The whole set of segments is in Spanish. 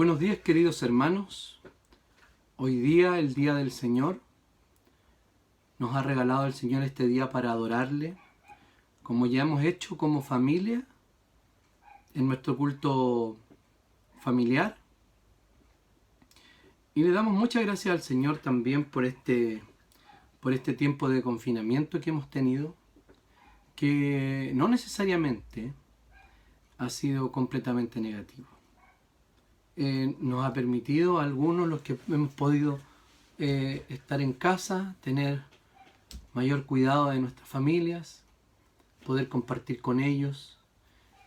Buenos días queridos hermanos. Hoy día, el día del Señor, nos ha regalado el Señor este día para adorarle, como ya hemos hecho como familia en nuestro culto familiar. Y le damos muchas gracias al Señor también por este, por este tiempo de confinamiento que hemos tenido, que no necesariamente ha sido completamente negativo. Eh, nos ha permitido a algunos, los que hemos podido eh, estar en casa, tener mayor cuidado de nuestras familias, poder compartir con ellos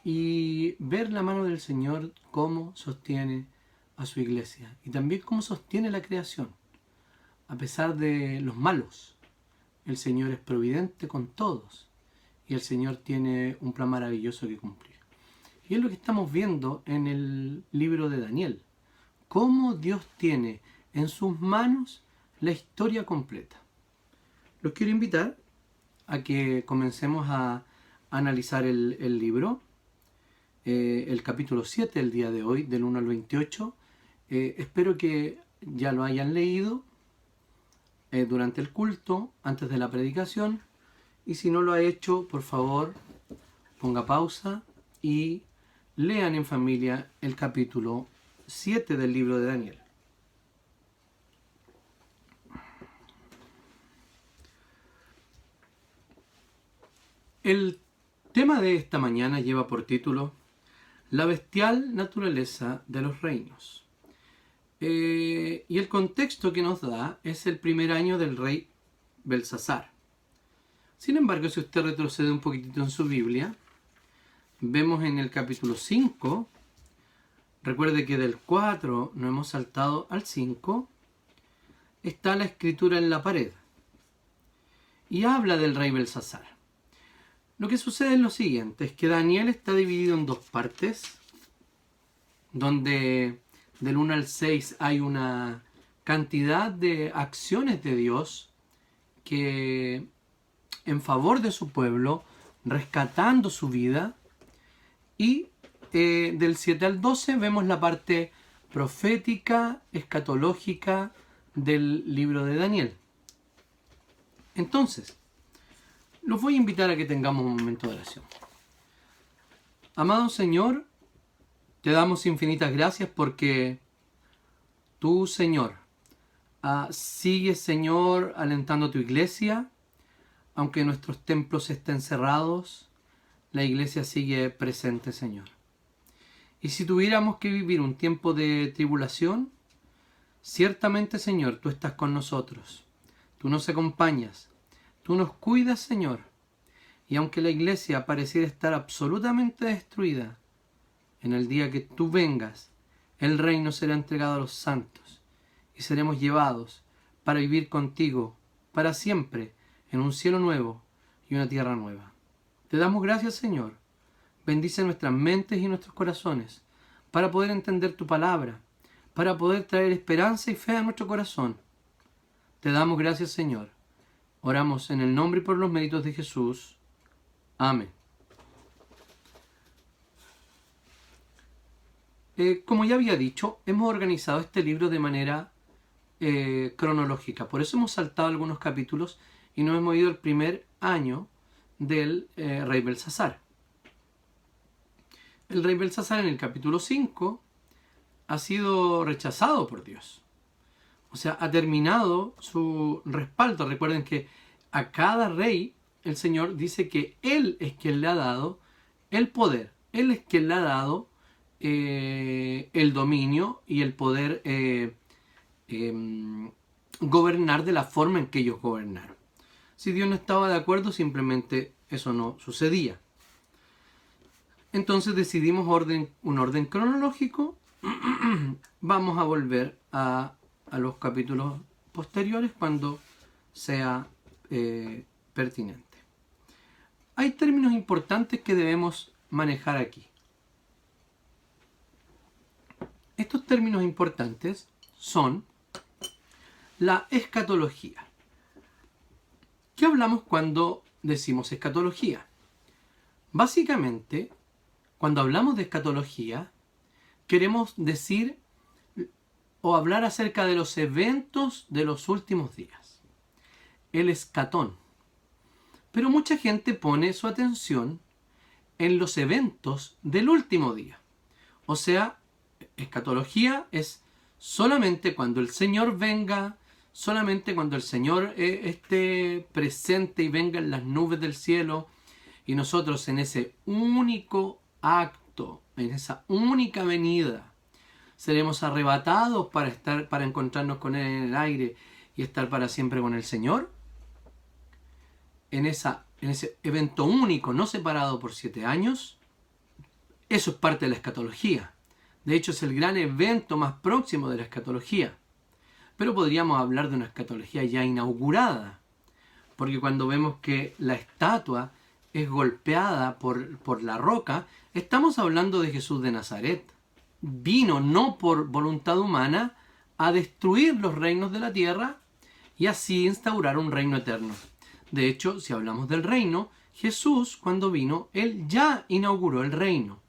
y ver la mano del Señor cómo sostiene a su iglesia y también cómo sostiene la creación. A pesar de los malos, el Señor es providente con todos y el Señor tiene un plan maravilloso que cumplir. Y es lo que estamos viendo en el libro de Daniel. Cómo Dios tiene en sus manos la historia completa. Los quiero invitar a que comencemos a analizar el, libro, eh, el capítulo 7 el día de hoy, del 1 al 28. Eh, espero que ya lo hayan leído eh, durante el culto, antes de la predicación. Y si no lo ha hecho, por favor, ponga pausa y lean en familia el capítulo 7 del libro de Daniel. El tema de esta mañana lleva por título La bestial naturaleza de los reinos. Eh, y el contexto que nos da es el primer año del rey Belsasar. Sin embargo, si usted retrocede un poquitito en su Biblia, vemos en el capítulo 5, recuerde que del 4 no hemos saltado al 5, está la escritura en la pared. Y habla del rey Belsasar. Lo que sucede es lo siguiente, es que Daniel está dividido en dos partes, donde del 1 al 6 hay una cantidad de acciones de Dios que en favor de su pueblo, rescatando su vida, y eh, del 7 al 12 vemos la parte profética, escatológica del libro de Daniel. Entonces, los voy a invitar a que tengamos un momento de oración. Amado Señor, te damos infinitas gracias porque tú, Señor, uh, sigues, Señor, alentando a tu iglesia, aunque nuestros templos estén cerrados, la iglesia sigue presente, Señor. Y si tuviéramos que vivir un tiempo de tribulación, ciertamente, Señor, tú estás con nosotros. Tú nos acompañas. Tú nos cuidas, Señor. Y aunque la iglesia pareciera estar absolutamente destruida, en el día que tú vengas, el reino será entregado a los santos y seremos llevados para vivir contigo para siempre en un cielo nuevo y una tierra nueva. Te damos gracias, Señor. Bendice nuestras mentes y nuestros corazones para poder entender tu palabra, para poder traer esperanza y fe a nuestro corazón. Te damos gracias, Señor Oramos en el nombre y por los méritos de Jesús. Amén. Eh, como ya había dicho, hemos organizado este libro de manera eh, cronológica. Por eso hemos saltado algunos capítulos y nos hemos ido al primer año del eh, rey Belsasar. El rey Belsasar en el capítulo 5 ha sido rechazado por Dios. O sea, ha terminado su respaldo. Recuerden que a cada rey el Señor dice que Él es quien le ha dado el poder. Él es quien le ha dado eh, el dominio y el poder eh, em, gobernar de la forma en que ellos gobernaron. Si Dios no estaba de acuerdo, simplemente eso no sucedía. Entonces decidimos orden, un orden cronológico. Vamos a volver a los capítulos posteriores cuando sea eh, pertinente. Hay términos importantes que debemos manejar aquí. Estos términos importantes son la escatología. ¿Qué hablamos cuando decimos escatología? Básicamente, cuando hablamos de escatología, queremos decir o hablar acerca de los eventos de los últimos días. El escatón. Pero mucha gente pone su atención en los eventos del último día. O sea, escatología es solamente cuando el Señor venga, solamente cuando el Señor eh, esté presente y venga en las nubes del cielo y nosotros en ese único acto, en esa única venida, seremos arrebatados para estar para encontrarnos con él en el aire y estar para siempre con el Señor. En esa en ese evento único, no separado por siete años, eso es parte de la escatología. De hecho, es el gran evento más próximo de la escatología. Pero podríamos hablar de una escatología ya inaugurada, porque cuando vemos que la estatua es golpeada por, por la roca, estamos hablando de Jesús de Nazaret. Vino no por voluntad humana a destruir los reinos de la tierra y así instaurar un reino eterno. De hecho, si hablamos del reino, Jesús cuando vino, él ya inauguró el reino.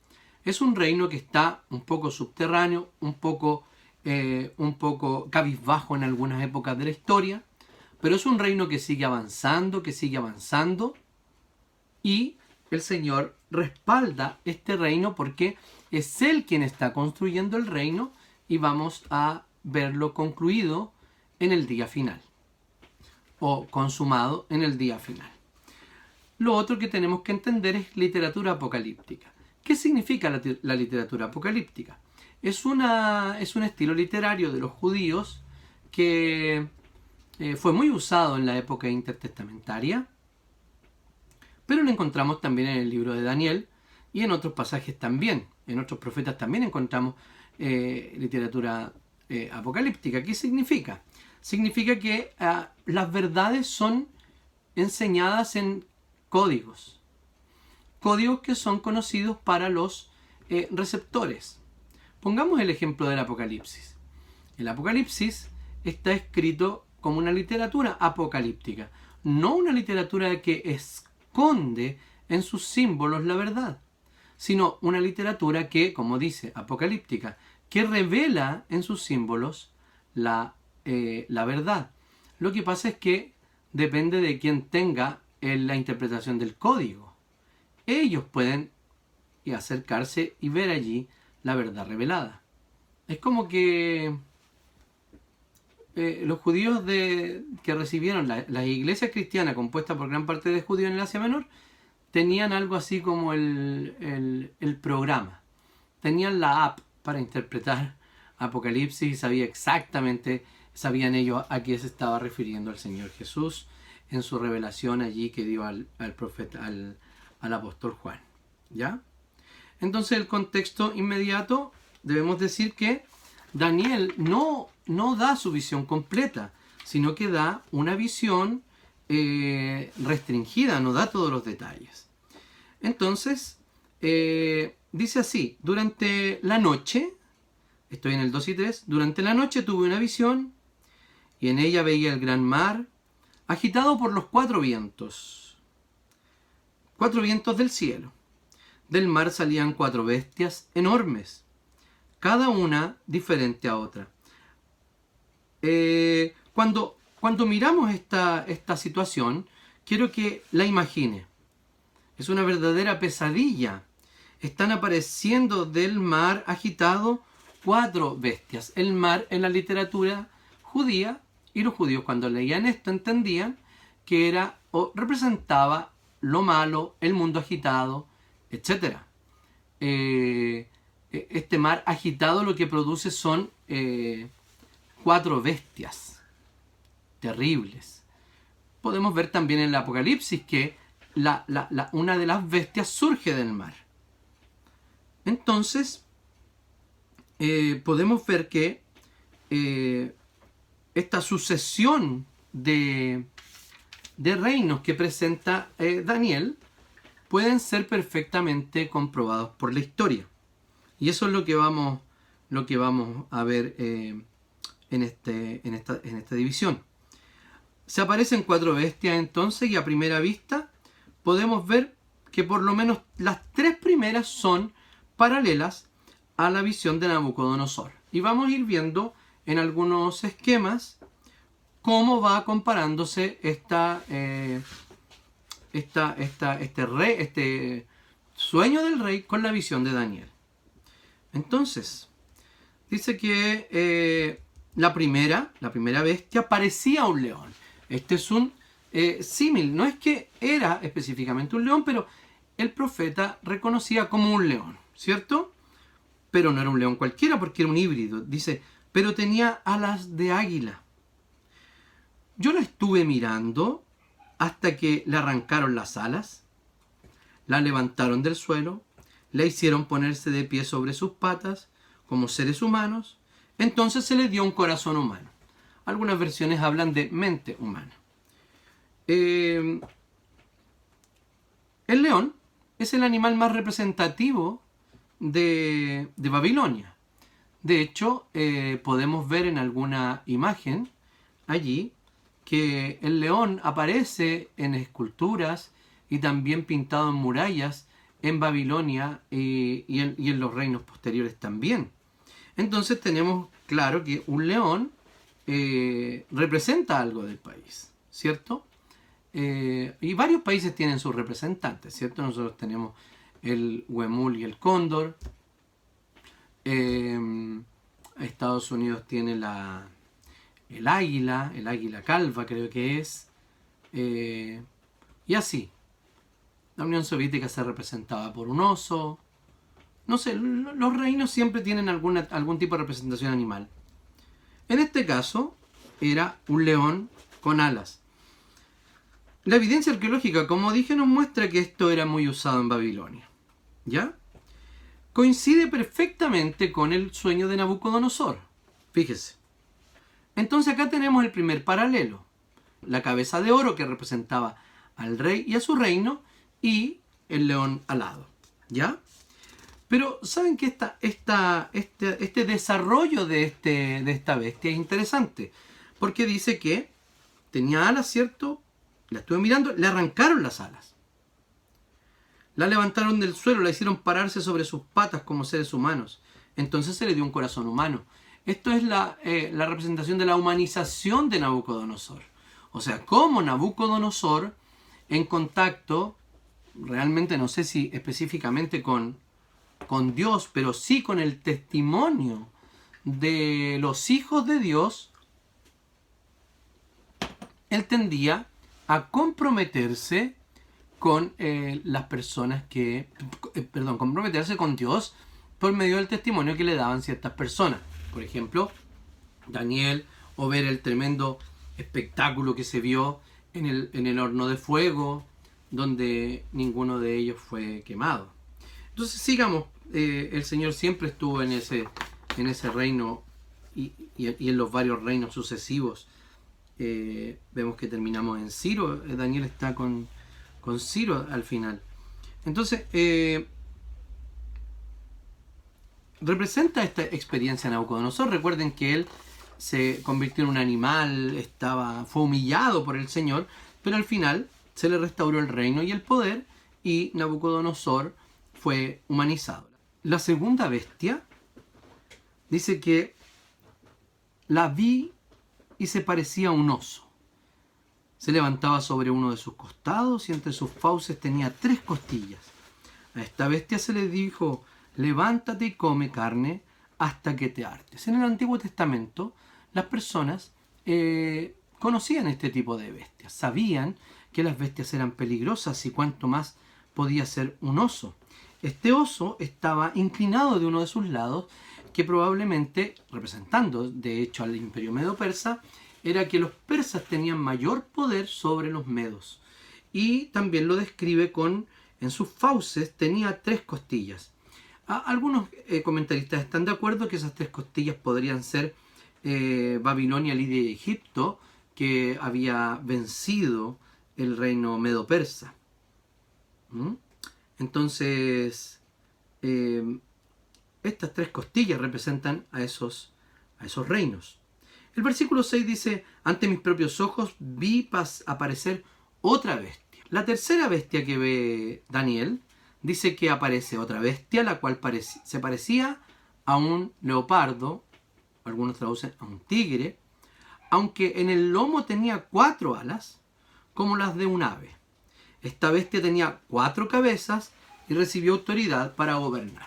Es un reino que está un poco subterráneo, un poco eh, un poco cabizbajo en algunas épocas de la historia, pero es un reino que sigue avanzando, que sigue avanzando, y el Señor respalda este reino porque es Él quien está construyendo el reino y vamos a verlo concluido en el día final, o consumado en el día final. Lo otro que tenemos que entender es literatura apocalíptica. ¿Qué significa la literatura apocalíptica? Es, una, es un estilo literario de los judíos que eh, fue muy usado en la época intertestamentaria, pero lo encontramos también en el libro de Daniel y en otros pasajes también. En otros profetas también encontramos eh, literatura eh, apocalíptica. ¿Qué significa? Significa que ah, las verdades son enseñadas en códigos. Códigos que son conocidos para los receptores. Pongamos el ejemplo del Apocalipsis. El Apocalipsis está escrito como una literatura apocalíptica, no una literatura que esconde en sus símbolos la verdad, sino una literatura que, como dice, apocalíptica, que revela en sus símbolos la, eh, la verdad. Lo que pasa es que depende de quien tenga la interpretación del código. Ellos pueden acercarse y ver allí la verdad revelada. Es como que eh, los judíos de, que recibieron la, iglesia cristiana compuesta por gran parte de judíos en el Asia Menor tenían algo así como el, el programa. Tenían la app para interpretar Apocalipsis y sabía exactamente, sabían ellos a qué se estaba refiriendo el Señor Jesús en su revelación allí que dio al, al profeta, al, al apóstol Juan. ¿Ya? Entonces el contexto inmediato debemos decir que Daniel no, no da su visión completa, sino que da una visión eh, restringida, no da todos los detalles. Entonces, eh, dice así, durante la noche, estoy en el 2 y 3, durante la noche tuve una visión y en ella veía el gran mar agitado por los cuatro vientos, cuatro vientos del cielo del mar salían cuatro bestias enormes, cada una diferente a otra. Eh, cuando, cuando miramos esta, esta situación, quiero que la imagine. Es una verdadera pesadilla. Están apareciendo del mar agitado cuatro bestias. El mar en la literatura judía y los judíos cuando leían esto entendían que era o representaba lo malo, el mundo agitado, etc. Eh, e, este mar agitado lo que produce son eh, cuatro bestias terribles. Podemos ver también en el Apocalipsis que una de las bestias surge del mar. Entonces, eh, podemos ver que esta sucesión de reinos que presenta Daniel pueden ser perfectamente comprobados por la historia. Y eso es lo que vamos, lo que vamos a ver eh, en, este, en, esta, en esta división. Se aparecen cuatro bestias entonces y a primera vista podemos ver que por lo menos las tres primeras son paralelas a la visión de Nabucodonosor. Y vamos a ir viendo en algunos esquemas cómo va comparándose esta, eh, esta, este, rey, este sueño del rey con la visión de Daniel. Entonces, dice que eh, la primera, la primera bestia parecía un león. Este es un eh, símil, no es que era específicamente un león, pero el profeta reconocía como un león, ¿cierto? Pero no era un león cualquiera porque era un híbrido. Dice, pero tenía alas de águila. Yo la estuve mirando hasta que le arrancaron las alas, la levantaron del suelo, la hicieron ponerse de pie sobre sus patas como seres humanos, entonces se le dio un corazón humano. Algunas versiones hablan de mente humana. Eh, el león es el animal más representativo de, Babilonia. De hecho, eh, podemos ver en alguna imagen allí que el león aparece en esculturas y también pintado en murallas en Babilonia y, en, los reinos posteriores también. Entonces tenemos claro que un león eh, representa algo del país, ¿cierto? Eh, y varios países tienen sus representantes, ¿cierto? Nosotros tenemos el huemul y el cóndor. Eh, Estados Unidos tiene la, el águila, el águila calva creo que es. Eh, y así. La Unión Soviética se representaba por un oso. No sé, los reinos siempre tienen alguna, algún tipo de representación animal. En este caso, era un león con alas. La evidencia arqueológica, como dije, nos muestra que esto era muy usado en Babilonia. ¿Ya? Coincide perfectamente con el sueño de Nabucodonosor. Fíjese. Entonces acá tenemos el primer paralelo. La cabeza de oro que representaba al rey y a su reino y el león alado. ¿Ya? Pero saben que esta, esta, este, este desarrollo de, este, de esta bestia es interesante. Porque dice que tenía alas, ¿cierto? La estuve mirando, le arrancaron las alas. La levantaron del suelo, la hicieron pararse sobre sus patas como seres humanos. Entonces se le dio un corazón humano. Esto es eh, la, representación de la humanización de Nabucodonosor. O sea, cómo Nabucodonosor, en contacto, realmente no sé si específicamente con, con Dios, pero sí con el testimonio de los hijos de Dios, él tendía a comprometerse con eh, las personas que, eh, perdón, comprometerse con Dios por medio del testimonio que le daban ciertas personas por ejemplo, Daniel, o ver el tremendo espectáculo que se vio en el, en el horno de fuego, donde ninguno de ellos fue quemado. Entonces sigamos, eh, el Señor siempre estuvo en ese, en ese reino y, en los varios reinos sucesivos. Eh, vemos que terminamos en Ciro, eh, Daniel está con, con Ciro al final. Entonces, representa esta experiencia Nabucodonosor. Recuerden que él se convirtió en un animal, estaba, fue humillado por el Señor, pero al final se le restauró el reino y el poder y Nabucodonosor fue humanizado. La segunda bestia dice que la vi y se parecía a un oso. Se levantaba sobre uno de sus costados y entre sus fauces tenía tres costillas. A esta bestia se le dijo, levántate y come carne hasta que te hartes. En el Antiguo Testamento las personas eh, conocían este tipo de bestias, sabían que las bestias eran peligrosas y cuanto más podía ser un oso. Este oso estaba inclinado de uno de sus lados, que probablemente, representando de hecho al imperio medo-persa, era que los persas tenían mayor poder sobre los medos. Y también lo describe con, en sus fauces tenía tres costillas. Algunos eh, comentaristas están de acuerdo que esas tres costillas podrían ser eh, Babilonia, Lidia y Egipto, que había vencido el reino medo-persa. ¿Mm? Entonces, em, estas tres costillas representan a esos, a esos reinos. El versículo 6 dice, ante mis propios ojos vi aparecer otra bestia. La tercera bestia que ve Daniel dice que aparece otra bestia, la cual se parecía a un leopardo algunos traducen a un tigre, aunque en el lomo tenía cuatro alas, como las de un ave. Esta bestia tenía cuatro cabezas y recibió autoridad para gobernar.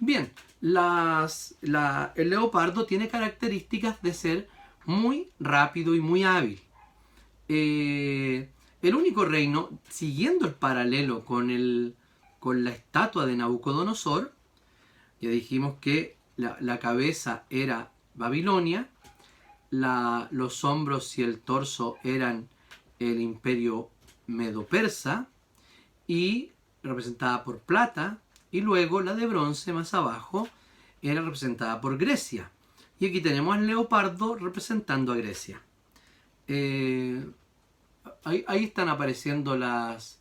Bien, las, el leopardo tiene características de ser muy rápido y muy hábil. Eh, el único reino, siguiendo el paralelo con, el, con la estatua de Nabucodonosor, ya dijimos que la, cabeza era Babilonia, los hombros y el torso eran el imperio medo-persa y representada por plata, y luego la de bronce más abajo era representada por Grecia. Y aquí tenemos al leopardo representando a Grecia. Eh, ahí, están apareciendo las,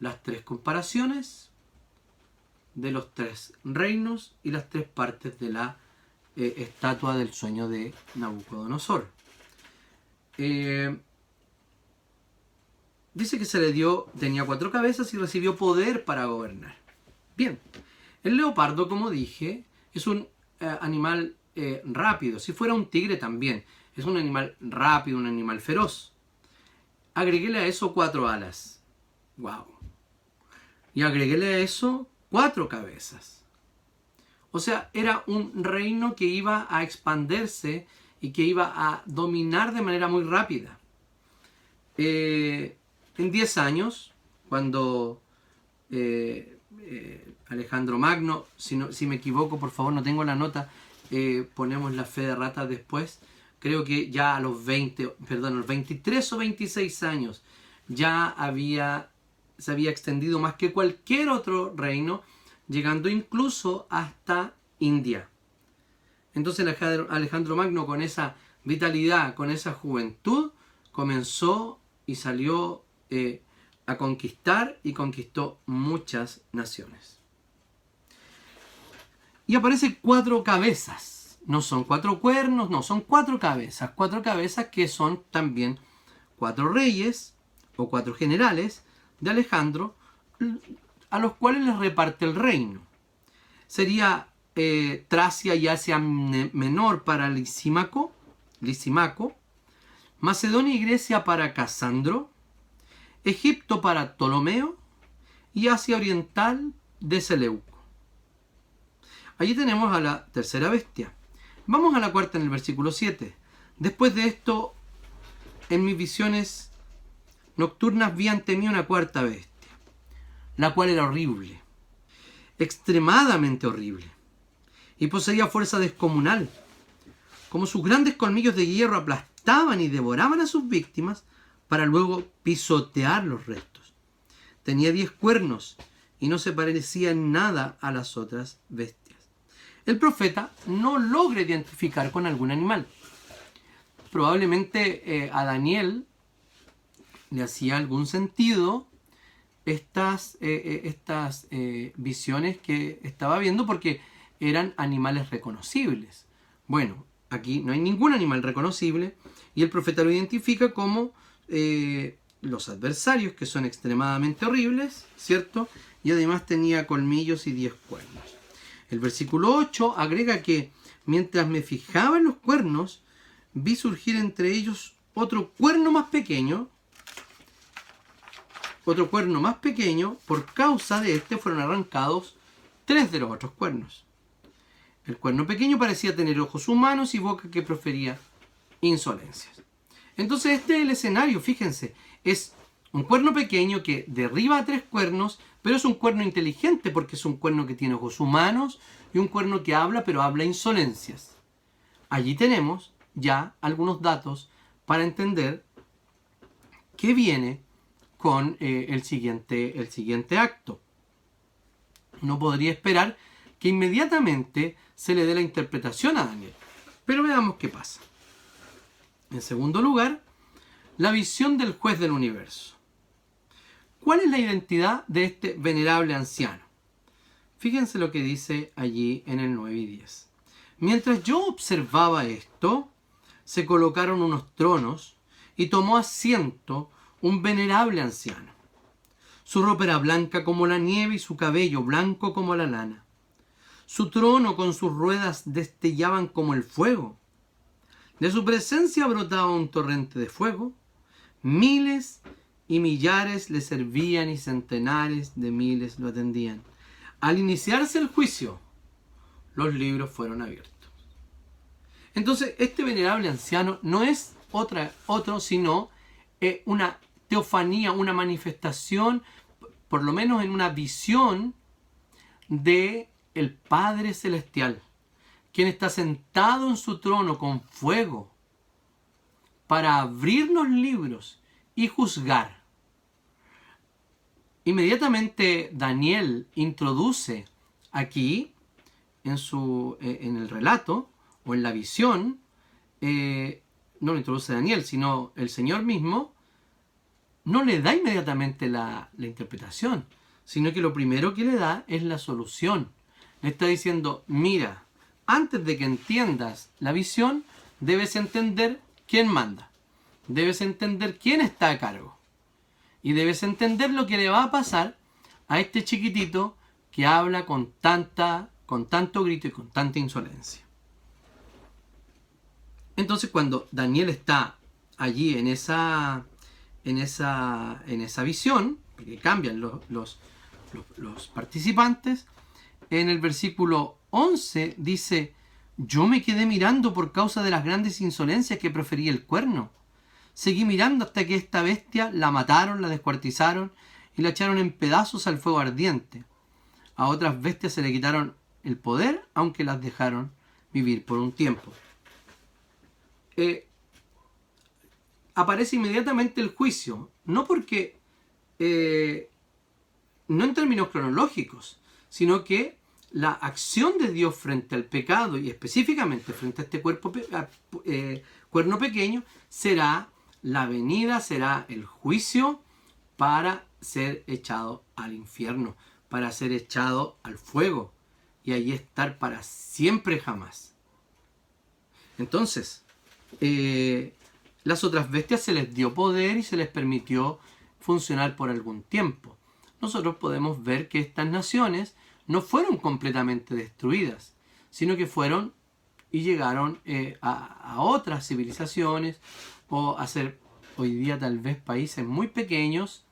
las tres comparaciones de los tres reinos y las tres partes de la eh, estatua del sueño de Nabucodonosor. Eh, dice que se le dio, tenía cuatro cabezas y recibió poder para gobernar. Bien, el leopardo, como dije, es un eh, animal rápido. Si fuera un tigre también, es un animal rápido, un animal feroz. Agreguéle a eso cuatro alas. Wow. Y agreguéle a eso cuatro cabezas. O sea, era un reino que iba a expandirse y que iba a dominar de manera muy rápida. Eh, en 10 años, cuando eh, eh, Alejandro Magno, si, no, si, me equivoco, por favor, no tengo la nota, ponemos la fe de rata después, creo que ya a los 20, perdón, los 23 o 26 años ya había se había extendido más que cualquier otro reino, llegando incluso hasta India. Entonces Alejandro Magno con esa vitalidad, con esa juventud, comenzó y salió eh, a conquistar y conquistó muchas naciones. Y aparece cuatro cabezas. No son cuatro cuernos, no, son cuatro cabezas. Cuatro cabezas que son también cuatro reyes o cuatro generales de Alejandro, a los cuales les reparte el reino. Sería eh, Tracia y Asia Menor para Lisímaco, Lisimaco, Macedonia y Grecia para Casandro, Egipto para Ptolomeo y Asia Oriental de Seleuco. Allí tenemos a la tercera bestia. Vamos a la cuarta en el versículo 7. Después de esto, en mis visiones nocturnas vi ante una cuarta bestia, la cual era horrible, extremadamente horrible, y poseía fuerza descomunal. Como sus grandes colmillos de hierro aplastaban y devoraban a sus víctimas para luego pisotear los restos. Tenía diez cuernos y no se parecía en nada a las otras bestias. El profeta no logra identificar con algún animal. Probablemente eh, a Daniel le hacía algún sentido estas, eh, eh, estas eh, visiones que estaba viendo porque eran animales reconocibles. Bueno, aquí no hay ningún animal reconocible y el profeta lo identifica como los adversarios que son extremadamente horribles, ¿cierto? Y además tenía colmillos y diez cuernos. El versículo 8 agrega que mientras me fijaba en los cuernos, vi surgir entre ellos otro cuerno más pequeño, otro cuerno más pequeño, por causa de este fueron arrancados tres de los otros cuernos. El cuerno pequeño parecía tener ojos humanos y boca que profería insolencias. Entonces este es el escenario, fíjense, es un cuerno pequeño que derriba a tres cuernos, pero es un cuerno inteligente porque es un cuerno que tiene ojos humanos y un cuerno que habla, pero habla insolencias. Allí tenemos ya algunos datos para entender qué viene con eh, el, siguiente, el siguiente acto. Uno podría esperar que inmediatamente se le dé la interpretación a Daniel. Pero veamos qué pasa. En segundo lugar, la visión del juez del universo. ¿Cuál es la identidad de este venerable anciano? Fíjense lo que dice allí en el 9 y 10. Mientras yo observaba esto, se colocaron unos tronos y tomó asiento un venerable anciano. Su ropa era blanca como la nieve y su cabello blanco como la lana. Su trono con sus ruedas destellaban como el fuego De su presencia brotaba un torrente de fuego, miles y millares le servían y centenares de miles lo atendían. Al iniciarse el juicio, los libros fueron abiertos. Entonces, este venerable anciano no es otro sino eh, una teofanía, una manifestación, por lo menos en una visión de el Padre Celestial, quien está sentado en su trono con fuego para abrirnos libros y juzgar. Inmediatamente Daniel introduce aquí en, su, eh, en el relato o en la visión, eh, no lo introduce Daniel, sino el Señor mismo, no le da inmediatamente la, interpretación, sino que lo primero que le da es la solución. Le está diciendo, mira, antes de que entiendas la visión, debes entender quién manda. Debes entender quién está a cargo. Y debes entender lo que le va a pasar a este chiquitito que habla con tanta con tanto grito y con tanta insolencia. Entonces cuando Daniel está allí en esa, en esa, en esa visión, que cambian los, los, los participantes, en el versículo 11 dice, yo me quedé mirando por causa de las grandes insolencias que prefería el cuerno. Seguí mirando hasta que esta bestia la mataron, la descuartizaron y la echaron en pedazos al fuego ardiente. A otras bestias se le quitaron el poder, aunque las dejaron vivir por un tiempo. Eh, aparece inmediatamente el juicio, no porque, eh, no en términos cronológicos, sino que la acción de Dios frente al pecado y específicamente frente a este cuerpo, eh, cuerno pequeño será la venida, será el juicio para ser echado al infierno, para ser echado al fuego y allí estar para siempre jamás. Entonces, eh, las otras bestias se les dio poder y se les permitió funcionar por algún tiempo. Nosotros podemos ver que estas naciones no fueron completamente destruidas, sino que fueron y llegaron eh, a, otras civilizaciones o a ser hoy día tal vez países muy pequeños,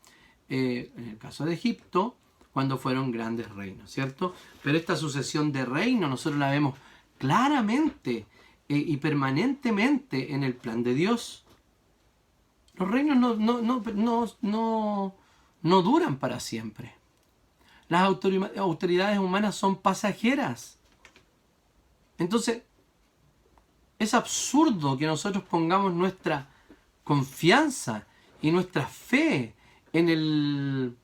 eh, en el caso de Egipto, cuando fueron grandes reinos, ¿cierto? Pero esta sucesión de reinos nosotros la vemos claramente y permanentemente en el plan de Dios. Los reinos no, no, no, no duran para siempre. Las autoridades humanas son pasajeras. Entonces, es absurdo que nosotros pongamos nuestra confianza y nuestra fe en el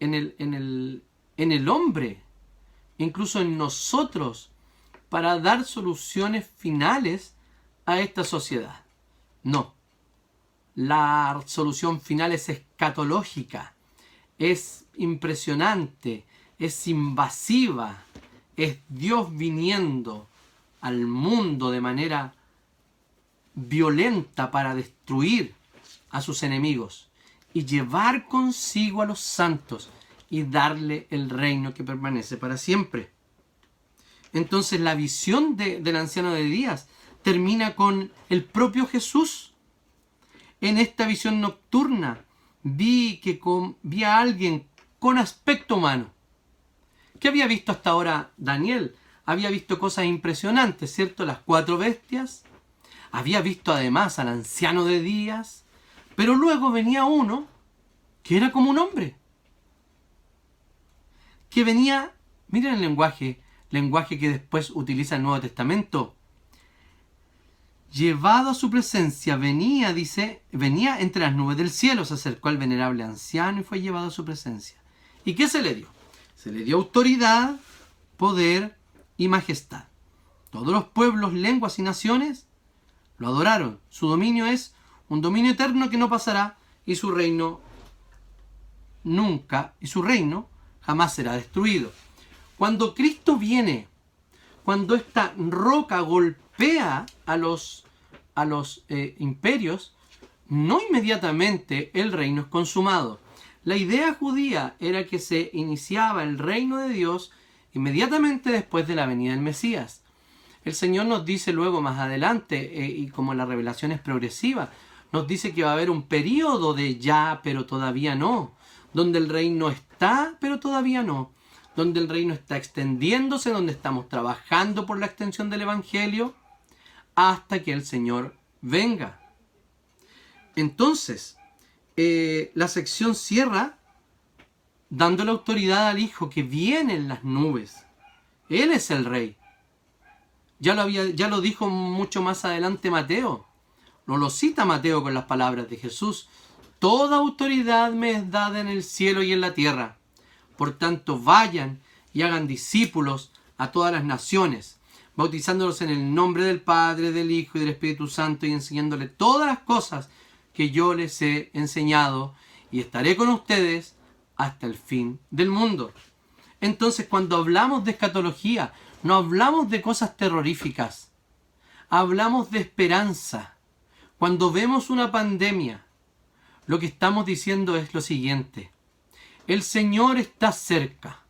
en el, en el, en el hombre, incluso en nosotros, para dar soluciones finales a esta sociedad. No. La solución final es escatológica, es impresionante, es invasiva, es Dios viniendo al mundo de manera violenta para destruir a sus enemigos y llevar consigo a los santos y darle el reino que permanece para siempre. Entonces la visión del anciano de Díaz termina con el propio Jesús. En esta visión nocturna vi, que vi a alguien con aspecto humano. ¿Qué había visto hasta ahora Daniel? Había visto cosas impresionantes, ¿cierto? Las cuatro bestias. Había visto además al anciano de Díaz pero luego venía uno que era como un hombre. Que venía, miren el lenguaje, lenguaje que después utiliza el Nuevo Testamento. Llevado a su presencia, venía, dice, venía entre las nubes del cielo, se acercó al venerable anciano y fue llevado a su presencia. ¿Y qué se le dio? Se le dio autoridad, poder y majestad. Todos los pueblos, lenguas y naciones lo adoraron. Su dominio es un dominio eterno que no pasará y su reino nunca, y su reino jamás será destruido. Cuando Cristo viene, cuando esta roca golpea a los, a los eh, imperios, no inmediatamente el reino es consumado. La idea judía era que se iniciaba el reino de Dios inmediatamente después de la venida del Mesías. El Señor nos dice luego más adelante, eh, y como la revelación es progresiva, nos dice que va a haber un periodo de ya, pero todavía no, donde el reino está, pero todavía no, donde el reino está extendiéndose, donde estamos trabajando por la extensión del Evangelio, hasta que el Señor venga. Entonces, eh, la sección cierra dando la autoridad al Hijo que viene en las nubes. Él es el Rey. Ya lo, había, ya lo dijo mucho más adelante Mateo. No lo cita Mateo con las palabras de Jesús. Toda autoridad me es dada en el cielo y en la tierra. Por tanto, vayan y hagan discípulos a todas las naciones, bautizándolos en el nombre del Padre, del Hijo y del Espíritu Santo y enseñándole todas las cosas que yo les he enseñado y estaré con ustedes hasta el fin del mundo. Entonces, cuando hablamos de escatología, no hablamos de cosas terroríficas, hablamos de esperanza. Cuando vemos una pandemia, lo que estamos diciendo es lo siguiente. El Señor está cerca.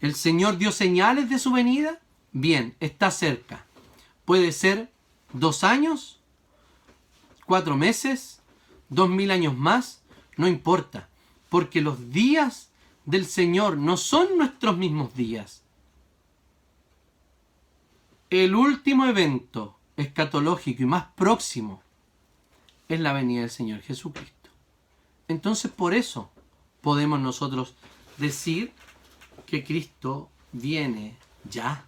¿El Señor dio señales de su venida? Bien, está cerca. Puede ser dos años, cuatro meses, dos mil años más, no importa, porque los días del Señor no son nuestros mismos días. El último evento escatológico y más próximo es la venida del Señor Jesucristo. Entonces por eso podemos nosotros decir que Cristo viene ya.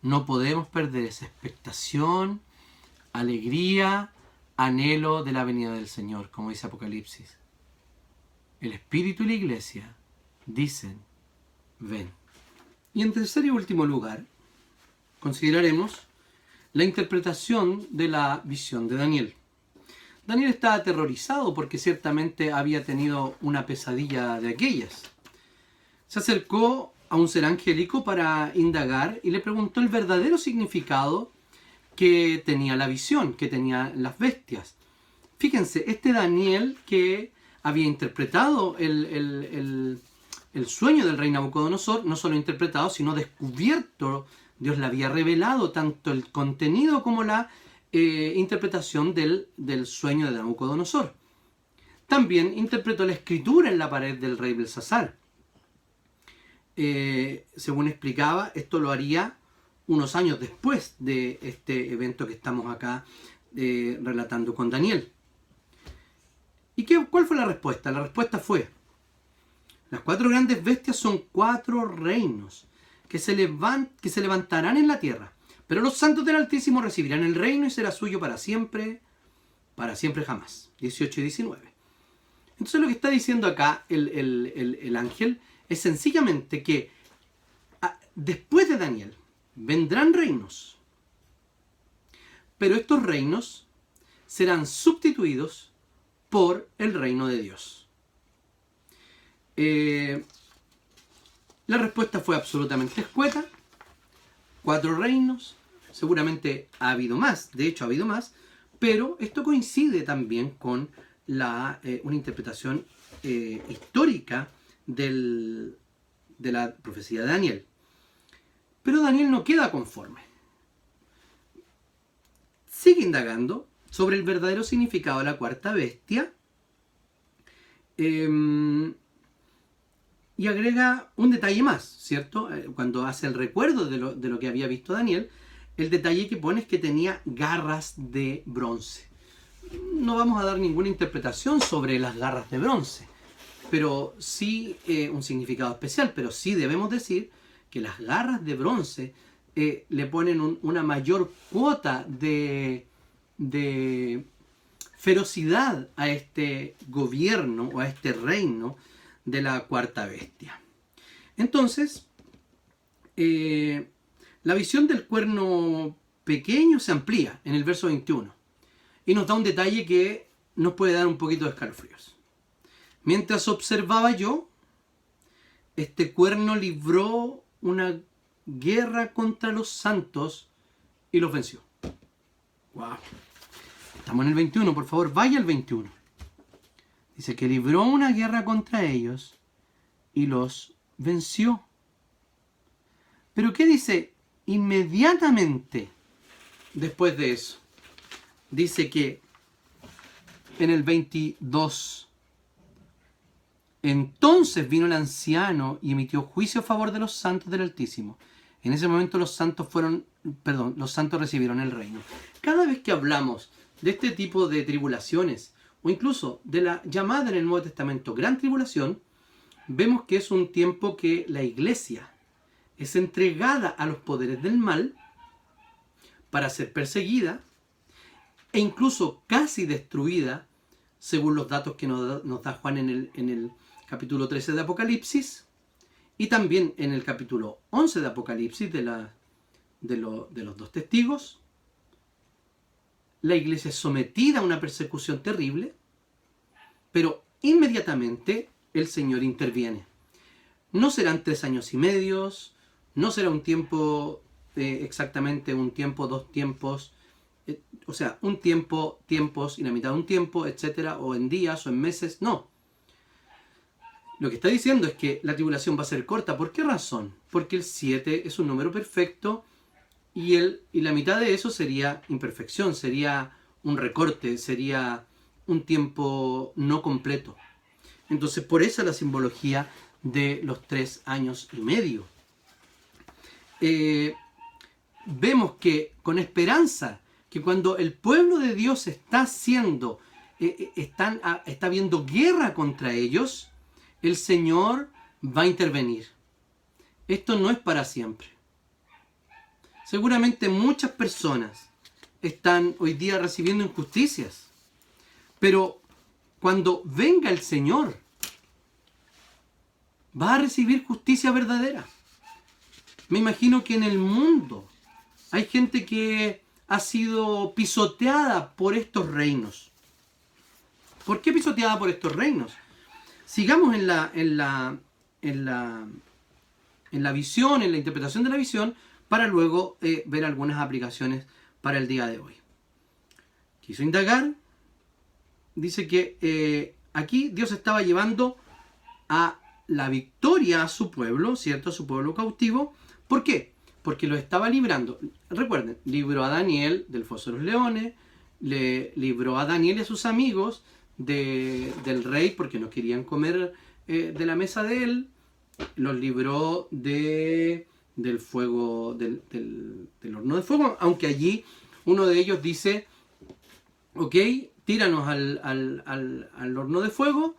No podemos perder esa expectación, alegría, anhelo de la venida del Señor, como dice Apocalipsis. El Espíritu y la Iglesia dicen, ven. Y en tercer y último lugar, consideraremos la interpretación de la visión de Daniel. Daniel estaba aterrorizado porque ciertamente había tenido una pesadilla de aquellas. Se acercó a un ser angélico para indagar y le preguntó el verdadero significado que tenía la visión, que tenía las bestias. Fíjense, este Daniel que había interpretado el, el sueño del rey Nabucodonosor, no solo interpretado, sino descubierto Dios le había revelado tanto el contenido como la eh, interpretación del, sueño de Nabucodonosor. También interpretó la escritura en la pared del rey Belsasar. Eh, según explicaba, esto lo haría unos años después de este evento que estamos acá eh, relatando con Daniel. ¿Y qué, cuál fue la respuesta? La respuesta fue, las cuatro grandes bestias son cuatro reinos que se, que se levantarán en la tierra. Pero los santos del Altísimo recibirán el reino y será suyo para siempre, para siempre jamás. 18 y 19. Entonces lo que está diciendo acá el, ángel es sencillamente que ah, después de Daniel vendrán reinos, pero estos reinos serán sustituidos por el reino de Dios. Eh, la respuesta fue absolutamente escueta. Cuatro reinos, seguramente ha habido más, de hecho ha habido más, pero esto coincide también con la, eh, una interpretación eh, histórica de la profecía de Daniel. Pero Daniel no queda conforme. Sigue indagando sobre el verdadero significado de la cuarta bestia. Em, y agrega un detalle más, ¿cierto? Eh, cuando hace el recuerdo de lo, que había visto Daniel, el detalle que pone es que tenía garras de bronce. No vamos a dar ninguna interpretación sobre las garras de bronce, pero sí eh, un significado especial, pero sí debemos decir que las garras de bronce eh, le ponen una mayor cuota de, de ferocidad a este gobierno o a este reino de la cuarta bestia. Entonces, eh, la visión del cuerno pequeño se amplía en el verso 21 y nos da un detalle que nos puede dar un poquito de escalofríos. Mientras observaba yo, este cuerno libró una guerra contra los santos y los venció. Wow. Estamos en el 21, por favor, vaya al 21. Dice que libró una guerra contra ellos y los venció. Pero ¿qué dice inmediatamente después de eso, dice que en el 22, entonces vino el anciano y emitió juicio a favor de los santos del Altísimo. En ese momento los santos fueron, perdón, los santos recibieron el reino. Cada vez que hablamos de este tipo de tribulaciones, o incluso de la llamada en el Nuevo Testamento gran tribulación, vemos que es un tiempo que la iglesia es entregada a los poderes del mal para ser perseguida e incluso casi destruida, según los datos que nos da, Juan en el, capítulo 13 de Apocalipsis y también en el capítulo 11 de Apocalipsis de los dos testigos. La iglesia es sometida a una persecución terrible, pero inmediatamente el Señor interviene. No serán tres años y medios, no será un tiempo, eh, exactamente un tiempo, dos tiempos, eh, o sea, un tiempo, tiempos y la mitad de un tiempo, etcétera, o en días o en meses, no. Lo que está diciendo es que la tribulación va a ser corta. ¿Por qué razón? Porque el 7 es un número perfecto y, el, y la mitad de eso sería imperfección, sería un recorte, sería un tiempo no completo. Entonces, por eso la simbología de los tres años y medio. Eh, vemos que con esperanza, que cuando el pueblo de Dios está haciendo, eh, eh, están, ah, está habiendo guerra contra ellos, el Señor va a intervenir. Esto no es para siempre. Seguramente muchas personas están hoy día recibiendo injusticias, pero cuando venga el Señor, va a recibir justicia verdadera. Me imagino que en el mundo hay gente que ha sido pisoteada por estos reinos. ¿Por qué pisoteada por estos reinos? Sigamos en la, en la, en la, en la visión, en la interpretación de la visión, para luego eh, ver algunas aplicaciones para el día de hoy. Quiso indagar, dice que eh, aquí Dios estaba llevando a la victoria a su pueblo, ¿cierto? A su pueblo cautivo. ¿Por qué? Porque lo estaba librando. Recuerden, libró a Daniel del foso de los leones, le libró a Daniel y a sus amigos del rey porque no querían comer eh, de la mesa de él, los libró de, del fuego, del, horno de fuego, aunque allí uno de ellos dice, ok, tíranos al, al, horno de fuego,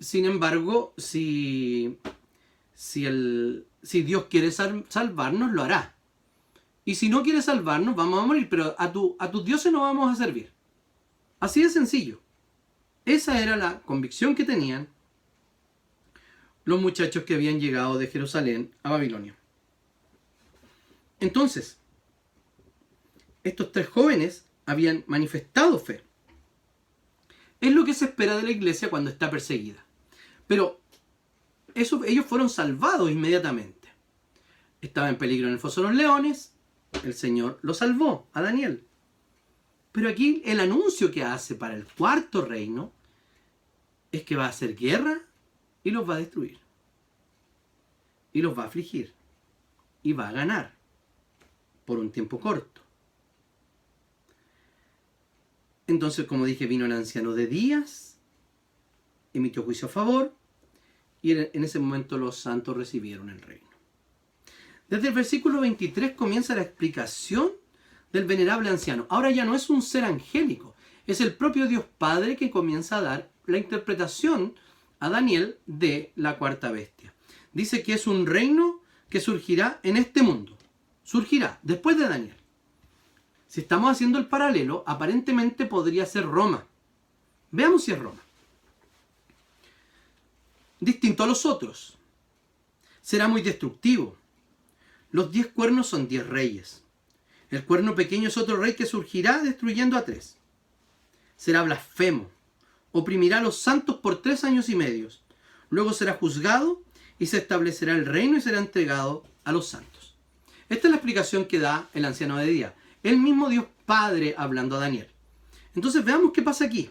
sin embargo, si, si, el, si Dios quiere salvarnos, lo hará. Y si no quiere salvarnos, vamos a morir, pero a, tu, a tus dioses no vamos a servir. Así de sencillo. Esa era la convicción que tenían los muchachos que habían llegado de Jerusalén a Babilonia. Entonces, estos tres jóvenes habían manifestado fe. Es lo que se espera de la iglesia cuando está perseguida. Pero ellos fueron salvados inmediatamente. Estaba en peligro en el foso de los leones, el Señor lo salvó a Daniel. Pero aquí el anuncio que hace para el cuarto reino es que va a hacer guerra y los va a destruir. Y los va a afligir. Y va a ganar por un tiempo corto. Entonces, como dije, vino el anciano de días, emitió juicio a favor, y en ese momento los santos recibieron el reino. Desde el versículo 23 comienza la explicación del venerable anciano. Ahora ya no es un ser angélico, es el propio Dios Padre que comienza a dar la interpretación a Daniel de la cuarta bestia. Dice que es un reino que surgirá en este mundo. Surgirá después de Daniel. Si estamos haciendo el paralelo, aparentemente podría ser Roma. Veamos si es Roma. Distinto a los otros. Será muy destructivo. Los diez cuernos son diez reyes. El cuerno pequeño es otro rey que surgirá destruyendo a tres. Será blasfemo. Oprimirá a los santos por tres años y medios. Luego será juzgado y se establecerá el reino y será entregado a los santos. Esta es la explicación que da el anciano de día. El mismo Dios Padre hablando a Daniel. Entonces veamos qué pasa aquí.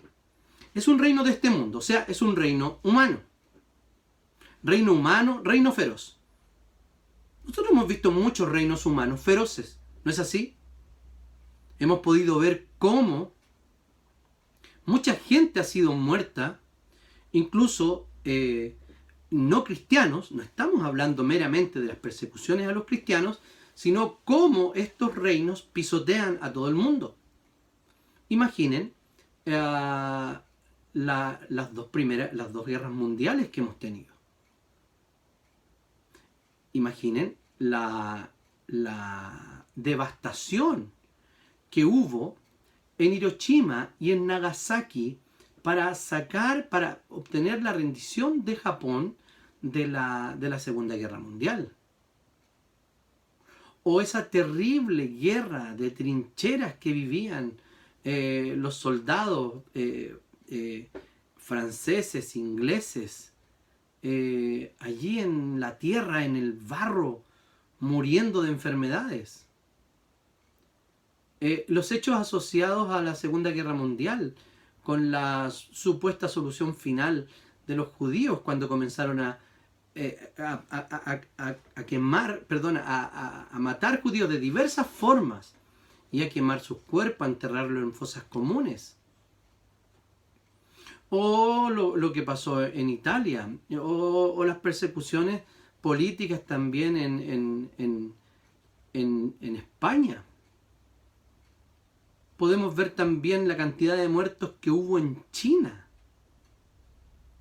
Es un reino de este mundo, o sea, es un reino humano. Reino humano, reino feroz. Nosotros hemos visto muchos reinos humanos feroces, ¿no es así? Hemos podido ver cómo mucha gente ha sido muerta, incluso eh, no cristianos, no estamos hablando meramente de las persecuciones a los cristianos, sino cómo estos reinos pisotean a todo el mundo. Imaginen eh, las dos primeras, las dos guerras mundiales que hemos tenido. Imaginen la, la devastación que hubo en Hiroshima y en Nagasaki para sacar, para obtener la rendición de Japón de la, de la Segunda Guerra Mundial. O esa terrible guerra de trincheras que vivían eh, los soldados eh, eh, franceses, ingleses, allí en la tierra, en el barro, muriendo de enfermedades. los hechos asociados a la Segunda Guerra Mundial, con la supuesta solución final de los judíos cuando comenzaron a, eh, a, quemar, perdón, a, matar judíos de diversas formas y a quemar sus cuerpos, a enterrarlos en fosas comunes. O lo, que pasó en Italia, o, las persecuciones políticas también en España podemos ver también la cantidad de muertos que hubo en China.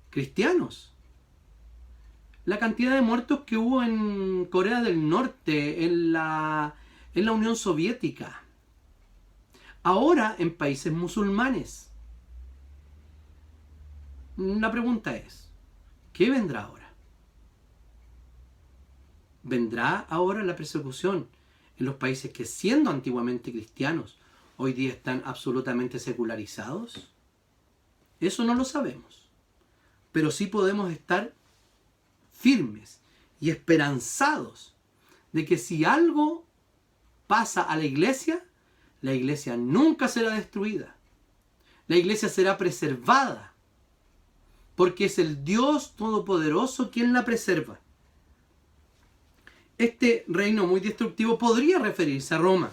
Cristianos. La cantidad de muertos que hubo en Corea del Norte, en la, en la Unión Soviética. Ahora en países musulmanes. La pregunta es, ¿qué vendrá ahora? ¿Vendrá ahora la persecución en los países que siendo antiguamente cristianos hoy día están absolutamente secularizados? Eso no lo sabemos. Pero sí podemos estar firmes y esperanzados de que si algo pasa a la iglesia, la iglesia nunca será destruida. La iglesia será preservada. Porque es el Dios Todopoderoso quien la preserva. Este reino muy destructivo podría referirse a Roma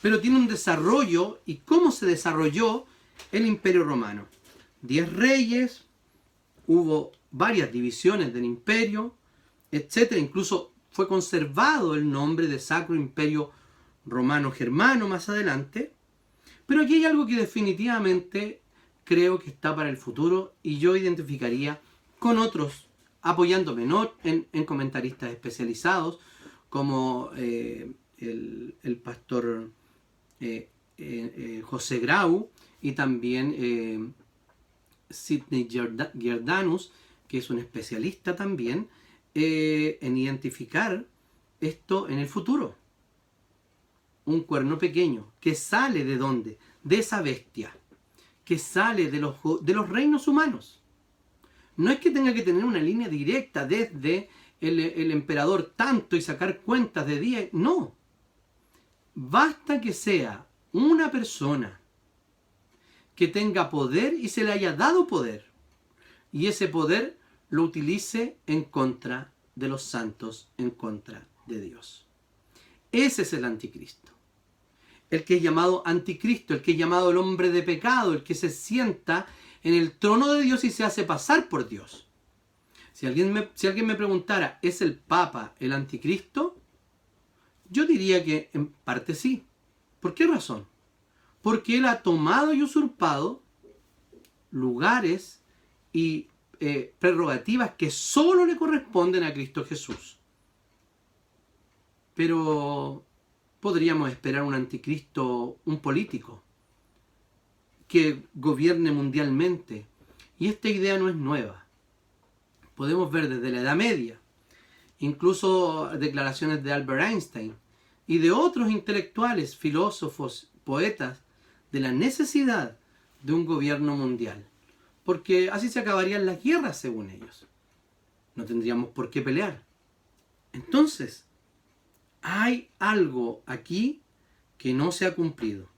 pero tiene un desarrollo y cómo se desarrolló el imperio romano. Diez reyes, hubo varias divisiones del imperio, etc. Incluso fue conservado el nombre de Sacro Imperio Romano Germano más adelante. Pero aquí hay algo que definitivamente creo que está para el futuro y yo identificaría con otros, apoyándome en, en comentaristas especializados como eh, el, pastor eh, eh, José Grau y también Sidney Gerdanus, que es un especialista también en identificar esto en el futuro. Un cuerno pequeño que sale de dónde? De esa bestia, que sale de los, de los reinos humanos. No es que tenga que tener una línea directa desde el, el emperador tanto y sacar cuentas de día. No. Basta que sea una persona que tenga poder y se le haya dado poder. Y ese poder lo utilice en contra de los santos, en contra de Dios. Ese es el anticristo. El que es llamado anticristo, el que es llamado el hombre de pecado, el que se sienta en el trono de Dios y se hace pasar por Dios. Si alguien me, si alguien me preguntara, ¿es el Papa el anticristo? Yo diría que en parte sí. ¿Por qué razón? Porque él ha tomado y usurpado lugares y eh, prerrogativas que solo le corresponden a Cristo Jesús. Pero podríamos esperar un anticristo, un político, que gobierne mundialmente. Y esta idea no es nueva. Podemos ver desde la Edad Media, incluso declaraciones de Albert Einstein y de otros intelectuales, filósofos, poetas, de la necesidad de un gobierno mundial. Porque así se acabarían las guerras, según ellos. No tendríamos por qué pelear. Entonces, hay algo aquí que no se ha cumplido.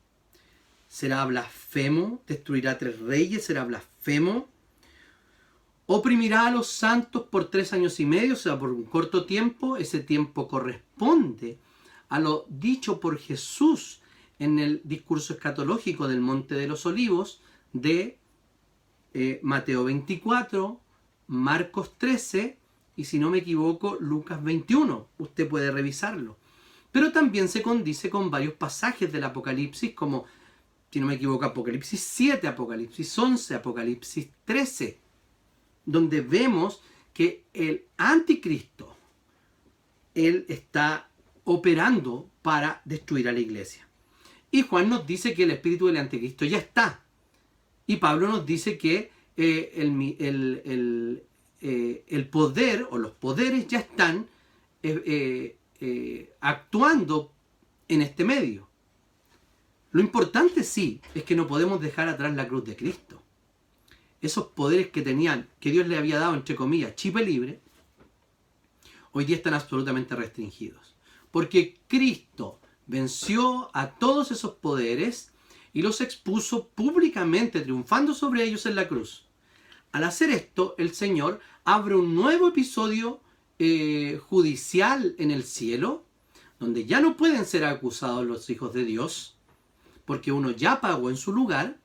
Será blasfemo, destruirá tres reyes, será blasfemo. Oprimirá a los santos por tres años y medio, o sea, por un corto tiempo. Ese tiempo corresponde a lo dicho por Jesús en el discurso escatológico del Monte de los Olivos de eh, Mateo 24, Marcos 13 y si no me equivoco Lucas 21. Usted puede revisarlo. Pero también se condice con varios pasajes del Apocalipsis como, si no me equivoco, Apocalipsis 7, Apocalipsis 11, Apocalipsis 13, donde vemos que el anticristo, él está operando para destruir a la iglesia. Y Juan nos dice que el espíritu del anticristo ya está. Y Pablo nos dice que eh, el, eh, el, poder o los poderes ya están eh, actuando en este medio. Lo importante sí es que no podemos dejar atrás la cruz de Cristo. Esos poderes que tenían, que Dios le había dado, entre comillas, chipe libre, hoy día están absolutamente restringidos. Porque Cristo venció a todos esos poderes y los expuso públicamente, triunfando sobre ellos en la cruz. Al hacer esto, el Señor abre un nuevo episodio eh, judicial en el cielo, donde ya no pueden ser acusados los hijos de Dios, porque uno ya pagó en su lugar,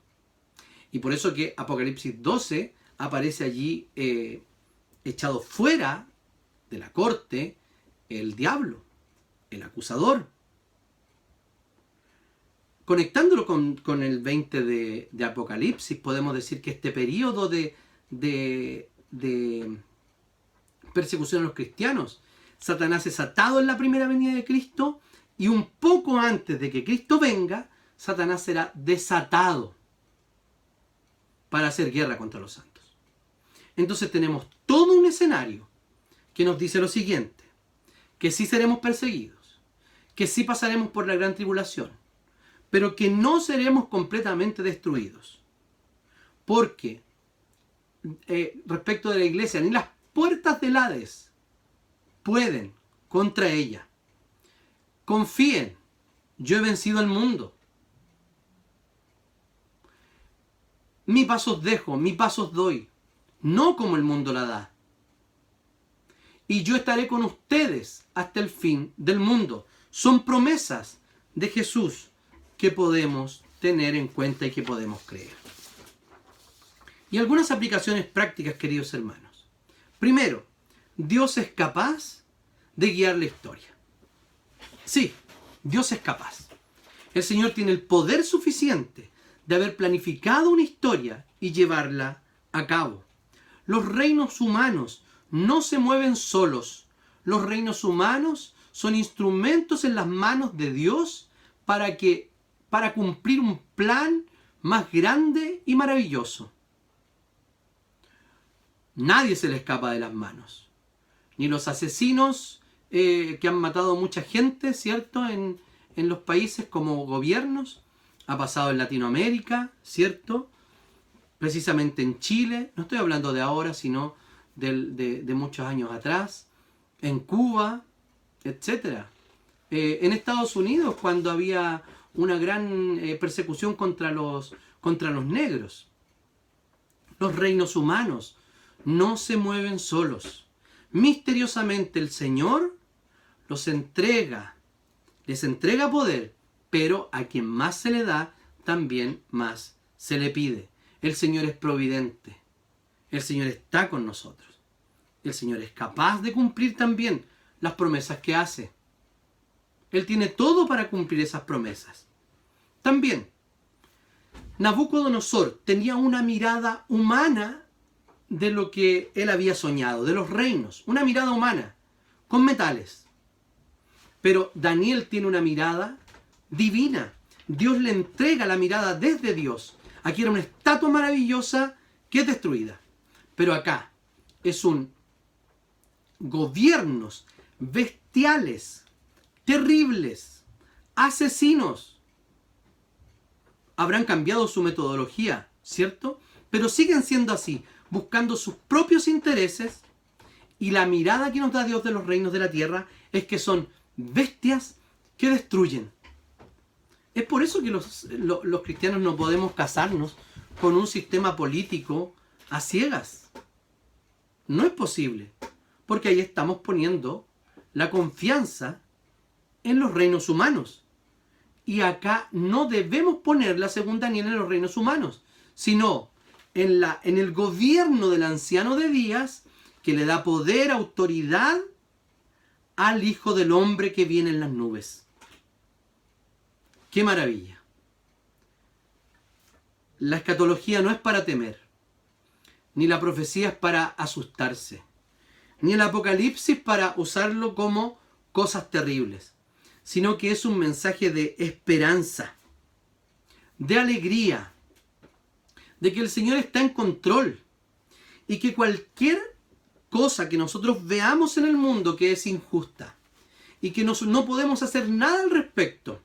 y por eso que Apocalipsis 12 aparece allí eh, echado fuera de la corte el diablo, el acusador. Conectándolo con, el 20 de, Apocalipsis, podemos decir que este periodo de, de, de persecución a los cristianos, Satanás es atado en la primera venida de Cristo y un poco antes de que Cristo venga, Satanás será desatado para hacer guerra contra los santos. Entonces tenemos todo un escenario que nos dice lo siguiente, que sí seremos perseguidos, que sí pasaremos por la gran tribulación, pero que no seremos completamente destruidos. Porque eh, respecto de la iglesia, ni las puertas del Hades pueden contra ella. Confíen, yo he vencido al mundo. Mi pasos dejo, mi pasos doy, no como el mundo la da. Y yo estaré con ustedes hasta el fin del mundo. Son promesas de Jesús que podemos tener en cuenta y que podemos creer. Y algunas aplicaciones prácticas, queridos hermanos. Primero, Dios es capaz de guiar la historia. Sí, Dios es capaz. El Señor tiene el poder suficiente de haber planificado una historia y llevarla a cabo. Los reinos humanos no se mueven solos. Los reinos humanos son instrumentos en las manos de Dios para que para cumplir un plan más grande y maravilloso. Nadie se le escapa de las manos. Ni los asesinos eh, que han matado mucha gente, ¿cierto? En, los países como gobiernos. Ha pasado en Latinoamérica, ¿cierto? Precisamente en Chile. No estoy hablando de ahora, sino de, muchos años atrás. En Cuba, etc. Eh, en Estados Unidos, cuando había una gran eh, persecución contra los, contra los negros. Los reinos humanos no se mueven solos. Misteriosamente el Señor los entrega, les entrega poder, pero a quien más se le da, también más se le pide. El Señor es providente. El Señor está con nosotros. El Señor es capaz de cumplir también las promesas que hace. Él tiene todo para cumplir esas promesas. También, Nabucodonosor tenía una mirada humana de lo que él había soñado, de los reinos, una mirada humana, con metales. Pero Daniel tiene una mirada divina. Dios le entrega la mirada desde Dios. Aquí era una estatua maravillosa que es destruida. Pero acá es un gobiernos bestiales, terribles, asesinos, habrán cambiado su metodología, ¿cierto? Pero siguen siendo así, buscando sus propios intereses y la mirada que nos da Dios de los reinos de la tierra es que son bestias que destruyen. Es por eso que los, los cristianos no podemos casarnos con un sistema político a ciegas. No es posible, porque ahí estamos poniendo la confianza en los reinos humanos. Y acá no debemos poner la segunda ni en los reinos humanos, sino en, la, en el gobierno del anciano de días que le da poder, autoridad al Hijo del Hombre que viene en las nubes. ¡Qué maravilla! La escatología no es para temer, ni la profecía es para asustarse, ni el apocalipsis para usarlo como cosas terribles, sino que es un mensaje de esperanza, de alegría, de que el Señor está en control y que cualquier cosa que nosotros veamos en el mundo que es injusta y que no podemos hacer nada al respecto,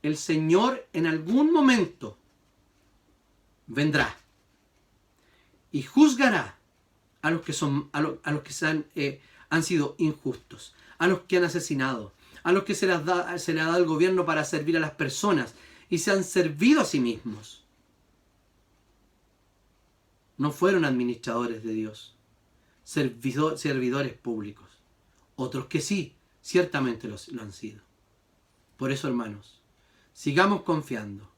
el Señor en algún momento vendrá y juzgará a los que, son, a, los que han, eh, han, sido injustos, a los que han asesinado, a los que se les, da, se dado el gobierno para servir a las personas y se han servido a sí mismos. No fueron administradores de Dios, servidores públicos. Otros que sí, ciertamente lo han sido. Por eso, hermanos, sigamos confiando,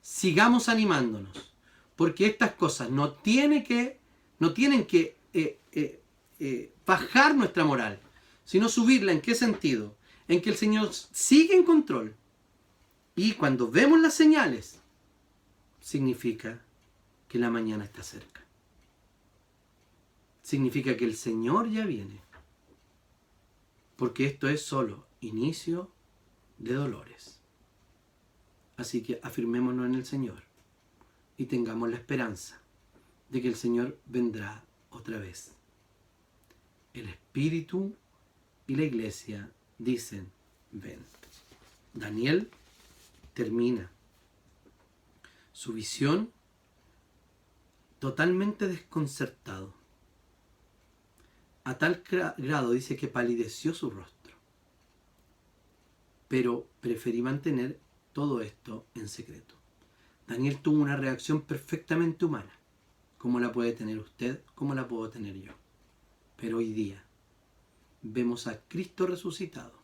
sigamos animándonos, porque estas cosas no, tiene que, no tienen que eh, eh, eh, bajar nuestra moral, sino subirla. ¿En qué sentido? En que el Señor sigue en control. Y cuando vemos las señales, significa que la mañana está cerca. Significa que el Señor ya viene. Porque esto es solo inicio de dolores. Así que afirmémonos en el Señor y tengamos la esperanza de que el Señor vendrá otra vez. El Espíritu y la Iglesia dicen, ven. Daniel termina su visión totalmente desconcertado. A tal grado dice que palideció su rostro. Pero preferí mantener todo esto en secreto. Daniel tuvo una reacción perfectamente humana, como la puede tener usted, como la puedo tener yo. Pero hoy día vemos a Cristo resucitado,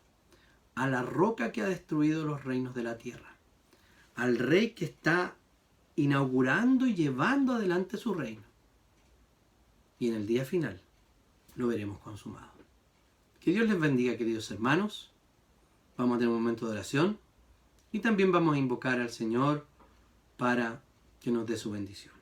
a la roca que ha destruido los reinos de la tierra, al rey que está inaugurando y llevando adelante su reino. Y en el día final lo veremos consumado. Que Dios les bendiga, queridos hermanos. Vamos a tener un momento de oración y también vamos a invocar al Señor para que nos dé su bendición.